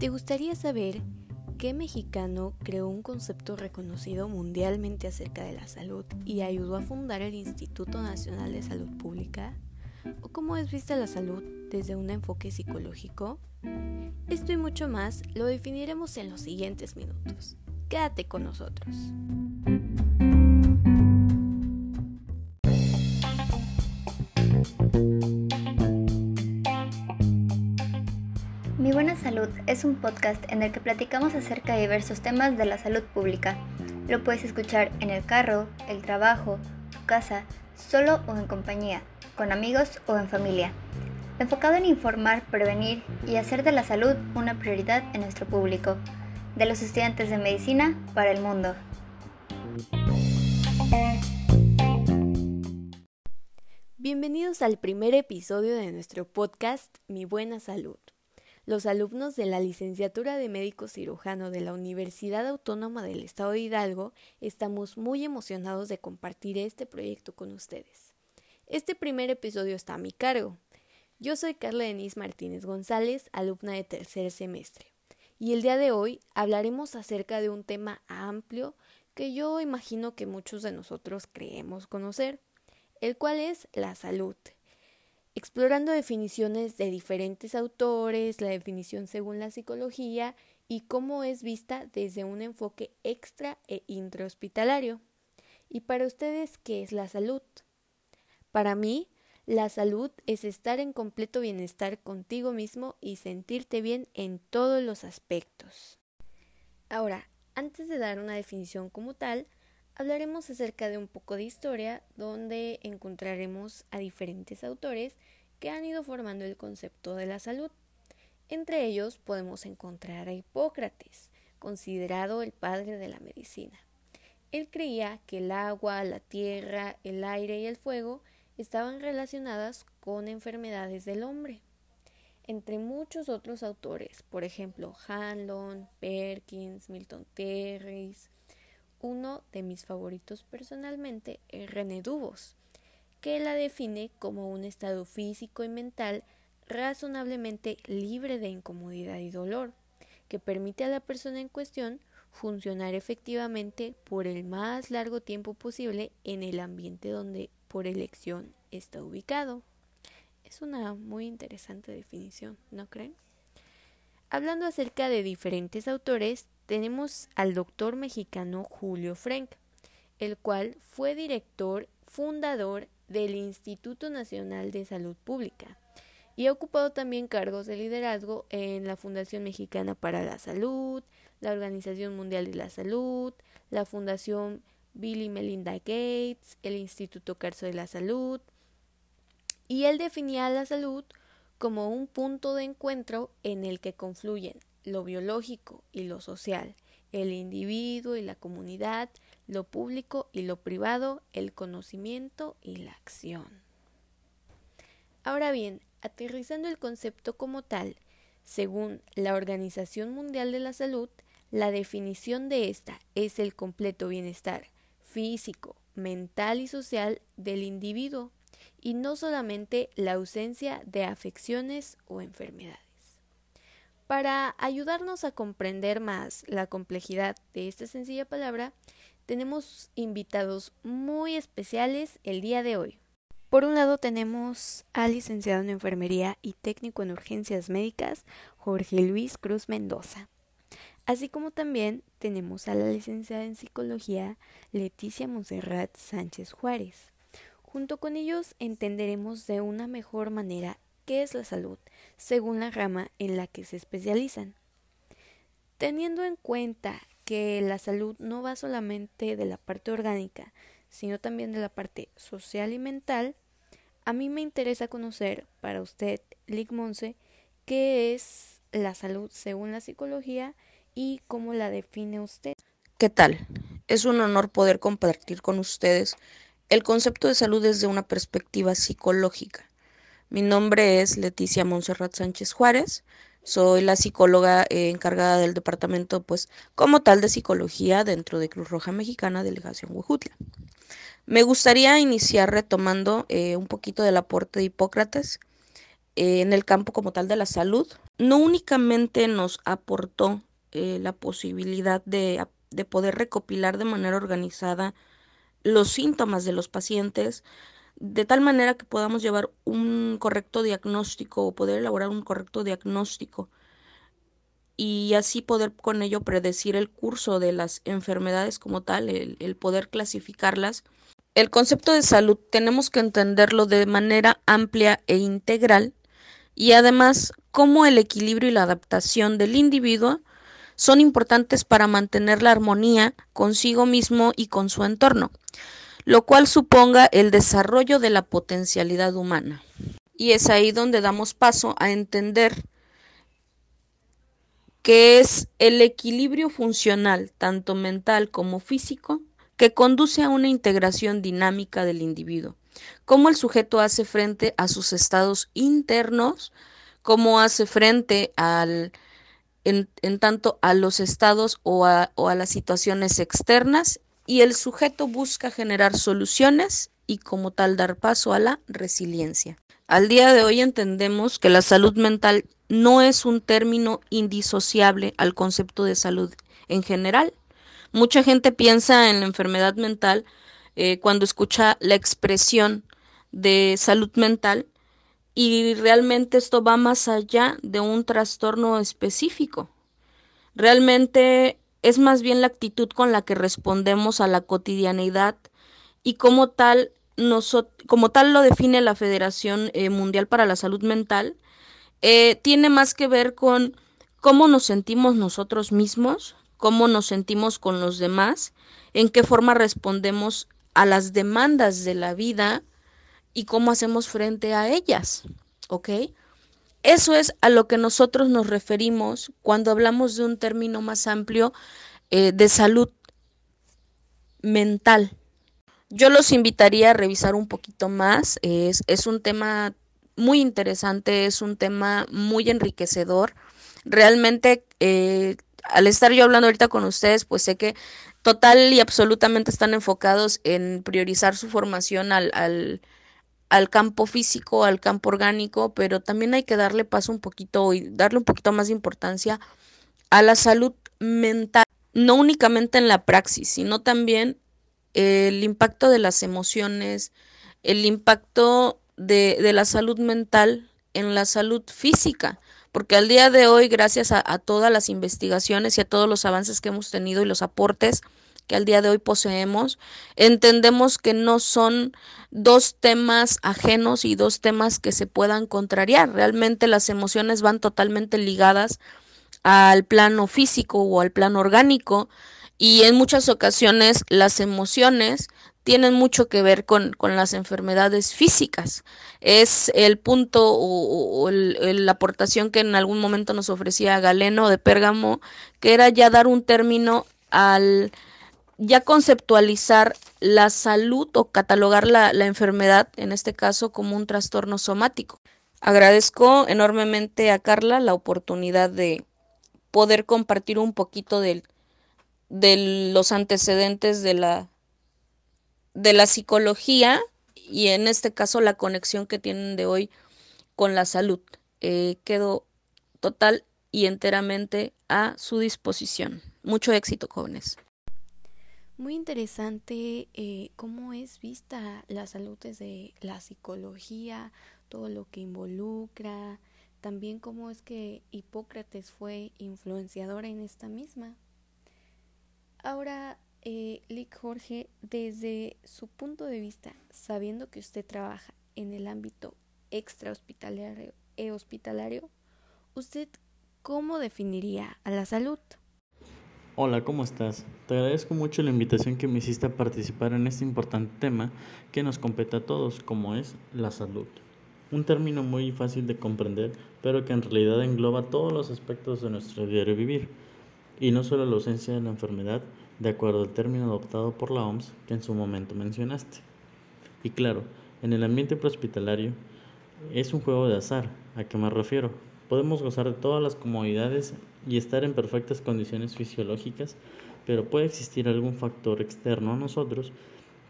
¿Te gustaría saber qué mexicano creó un concepto reconocido mundialmente acerca de la salud y ayudó a fundar el Instituto Nacional de Salud Pública? ¿O cómo es vista la salud desde un enfoque psicológico? Esto y mucho más lo definiremos en los siguientes minutos. Quédate con nosotros. Es un podcast en el que platicamos acerca de diversos temas de la salud pública. Lo puedes escuchar en el carro, el trabajo, tu casa, solo o en compañía, con amigos o en familia. Enfocado en informar, prevenir y hacer de la salud una prioridad en nuestro público. De los estudiantes de medicina para el mundo. Bienvenidos al primer episodio de nuestro podcast Mi Buena Salud. Los alumnos de la licenciatura de médico cirujano de la Universidad Autónoma del Estado de Hidalgo estamos muy emocionados de compartir este proyecto con ustedes. Este primer episodio está a mi cargo. Yo soy Carla Denise Martínez González, alumna de tercer semestre, y el día de hoy hablaremos acerca de un tema amplio que yo imagino que muchos de nosotros creemos conocer, el cual es la salud explorando definiciones de diferentes autores, la definición según la psicología y cómo es vista desde un enfoque extra e intrahospitalario. ¿Y para ustedes qué es la salud? Para mí, la salud es estar en completo bienestar contigo mismo y sentirte bien en todos los aspectos. Ahora, antes de dar una definición como tal, hablaremos acerca de un poco de historia donde encontraremos a diferentes autores que han ido formando el concepto de la salud. Entre ellos podemos encontrar a Hipócrates, considerado el padre de la medicina. Él creía que el agua, la tierra, el aire y el fuego estaban relacionadas con enfermedades del hombre. Entre muchos otros autores, por ejemplo, Hanlon, Perkins, Milton Terris, uno de mis favoritos personalmente es René Dubos, que la define como un estado físico y mental razonablemente libre de incomodidad y dolor, que permite a la persona en cuestión funcionar efectivamente por el más largo tiempo posible en el ambiente donde por elección está ubicado. Es una muy interesante definición, ¿no creen? Hablando acerca de diferentes autores, tenemos al doctor mexicano Julio Frank, el cual fue director fundador del Instituto Nacional de Salud Pública y ha ocupado también cargos de liderazgo en la Fundación Mexicana para la Salud, la Organización Mundial de la Salud, la Fundación Bill y Melinda Gates, el Instituto Carso de la Salud, y él definía la salud como un punto de encuentro en el que confluyen lo biológico y lo social, el individuo y la comunidad, lo público y lo privado, el conocimiento y la acción. Ahora bien, aterrizando el concepto como tal, según la Organización Mundial de la Salud, la definición de esta es el completo bienestar físico, mental y social del individuo, y no solamente la ausencia de afecciones o enfermedades. Para ayudarnos a comprender más la complejidad de esta sencilla palabra, tenemos invitados muy especiales el día de hoy. Por un lado tenemos al licenciado en enfermería y técnico en urgencias médicas, Jorge Luis Cruz Mendoza. Así como también tenemos a la licenciada en psicología, Leticia Monserrat Sánchez Juárez. Junto con ellos entenderemos de una mejor manera qué es la salud, según la rama en la que se especializan. Teniendo en cuenta que la salud no va solamente de la parte orgánica, sino también de la parte social y mental, a mí me interesa conocer para usted, Lick Monse, qué es la salud según la psicología y cómo la define usted. ¿Qué tal? Es un honor poder compartir con ustedes el concepto de salud desde una perspectiva psicológica. Mi nombre es Leticia Monserrat Sánchez Juárez. Soy la psicóloga eh, encargada del departamento, pues, como tal de psicología dentro de Cruz Roja Mexicana, Delegación Huejutla. Me gustaría iniciar retomando eh, un poquito del aporte de Hipócrates. eh, en el campo como tal de la salud, no únicamente nos aportó la posibilidad de, de poder recopilar de manera organizada los síntomas de los pacientes, de tal manera que podamos llevar un correcto diagnóstico o poder elaborar un correcto diagnóstico y así poder con ello predecir el curso de las enfermedades como tal, el, poder clasificarlas. El concepto de salud tenemos que entenderlo de manera amplia e integral y además cómo el equilibrio y la adaptación del individuo son importantes para mantener la armonía consigo mismo y con su entorno, lo cual suponga el desarrollo de la potencialidad humana. Y es ahí donde damos paso a entender que es el equilibrio funcional, tanto mental como físico, que conduce a una integración dinámica del individuo. Cómo el sujeto hace frente a sus estados internos, cómo hace frente al, en, tanto a los estados o a, o a las situaciones externas y el sujeto busca generar soluciones y como tal dar paso a la resiliencia. Al día de hoy entendemos que la salud mental no es un término indisociable al concepto de salud en general. Mucha gente piensa en la enfermedad mental eh, cuando escucha la expresión de salud mental y realmente esto va más allá de un trastorno específico. Realmente es más bien la actitud con la que respondemos a la cotidianidad y como tal, como tal lo define la Federación eh, Mundial para la Salud Mental, eh, tiene más que ver con cómo nos sentimos nosotros mismos, cómo nos sentimos con los demás, en qué forma respondemos a las demandas de la vida y cómo hacemos frente a ellas, ¿ok? Eso es a lo que nosotros nos referimos cuando hablamos de un término más amplio eh, de salud mental. Yo los invitaría a revisar un poquito más. Es, un tema muy interesante, es un tema muy enriquecedor. Realmente, eh, al estar yo hablando ahorita con ustedes, pues sé que total y absolutamente están enfocados en priorizar su formación al, al, al campo físico, al campo orgánico, pero también hay que darle paso un poquito y darle un poquito más de importancia a la salud mental, no únicamente en la praxis, sino también el impacto de las emociones, el impacto de, la salud mental en la salud física, porque al día de hoy, gracias a, todas las investigaciones y a todos los avances que hemos tenido y los aportes que al día de hoy poseemos, entendemos que no son dos temas ajenos y dos temas que se puedan contrariar. Realmente las emociones van totalmente ligadas al plano físico o al plano orgánico y en muchas ocasiones las emociones tienen mucho que ver con, las enfermedades físicas. Es el punto o, la aportación que en algún momento nos ofrecía Galeno de Pérgamo, que era ya dar un término al ya conceptualizar la salud o catalogar la, la enfermedad, en este caso, como un trastorno somático. Agradezco enormemente a Carla la oportunidad de poder compartir un poquito de, de los antecedentes de la de la psicología y en este caso la conexión que tienen de hoy con la salud. Eh, quedo total y enteramente a su disposición. Mucho éxito, jóvenes. Muy interesante eh, cómo es vista la salud desde la psicología, todo lo que involucra, también cómo es que Hipócrates fue influenciadora en esta misma. Ahora eh, Lick Jorge, desde su punto de vista, sabiendo que usted trabaja en el ámbito extra hospitalario e hospitalario, ¿usted cómo definiría a la salud? Hola, ¿cómo estás? Te agradezco mucho la invitación que me hiciste a participar en este importante tema que nos compete a todos, como es la salud. Un término muy fácil de comprender, pero que en realidad engloba todos los aspectos de nuestro diario vivir, y no solo la ausencia de la enfermedad, de acuerdo al término adoptado por la OMS que en su momento mencionaste. Y claro, en el ambiente prehospitalario es un juego de azar, ¿a qué me refiero? Podemos gozar de todas las comodidades y estar en perfectas condiciones fisiológicas, pero puede existir algún factor externo a nosotros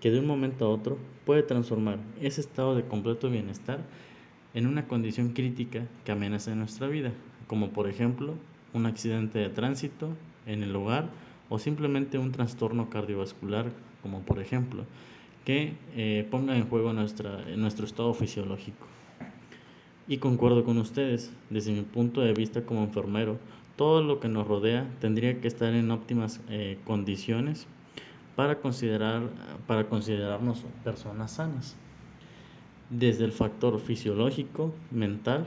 que de un momento a otro puede transformar ese estado de completo bienestar en una condición crítica que amenaza nuestra vida, como por ejemplo un accidente de tránsito en el hogar o simplemente un trastorno cardiovascular, como por ejemplo que eh, ponga en juego nuestro estado fisiológico. Y concuerdo con ustedes, desde mi punto de vista como enfermero, todo lo que nos rodea tendría que estar en óptimas eh, condiciones para, considerar, para considerarnos personas sanas, desde el factor fisiológico, mental,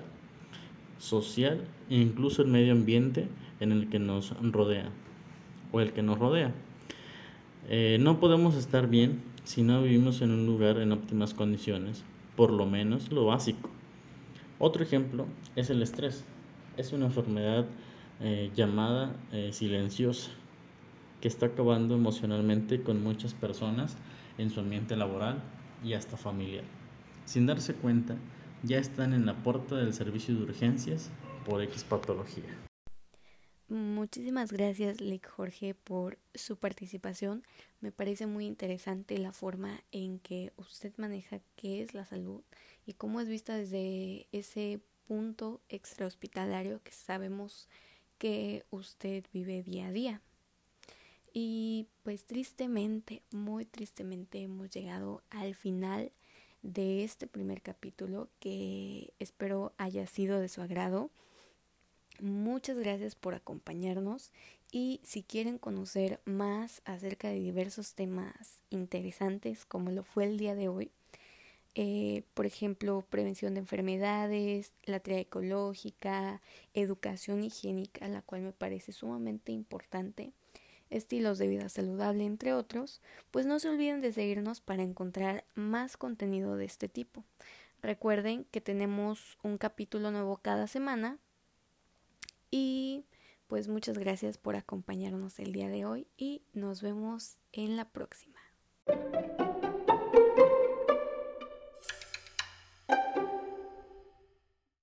social e incluso el medio ambiente en el que nos rodea o el que nos rodea. Eh, no podemos estar bien si no vivimos en un lugar en óptimas condiciones, por lo menos lo básico. Otro ejemplo es el estrés. Es una enfermedad eh, llamada eh, silenciosa que está acabando emocionalmente con muchas personas en su ambiente laboral y hasta familiar. Sin darse cuenta, ya están en la puerta del servicio de urgencias por X patología. Muchísimas gracias, Lick Jorge, por su participación. Me parece muy interesante la forma en que usted maneja qué es la salud y cómo es vista desde ese punto extrahospitalario que sabemos que usted vive día a día. Y pues tristemente, muy tristemente hemos llegado al final de este primer capítulo que espero haya sido de su agrado. Muchas gracias por acompañarnos y si quieren conocer más acerca de diversos temas interesantes como lo fue el día de hoy, eh, por ejemplo, prevención de enfermedades, la tarea ecológica, educación higiénica, la cual me parece sumamente importante, estilos de vida saludable, entre otros, pues no se olviden de seguirnos para encontrar más contenido de este tipo. Recuerden que tenemos un capítulo nuevo cada semana y pues muchas gracias por acompañarnos el día de hoy y nos vemos en la próxima.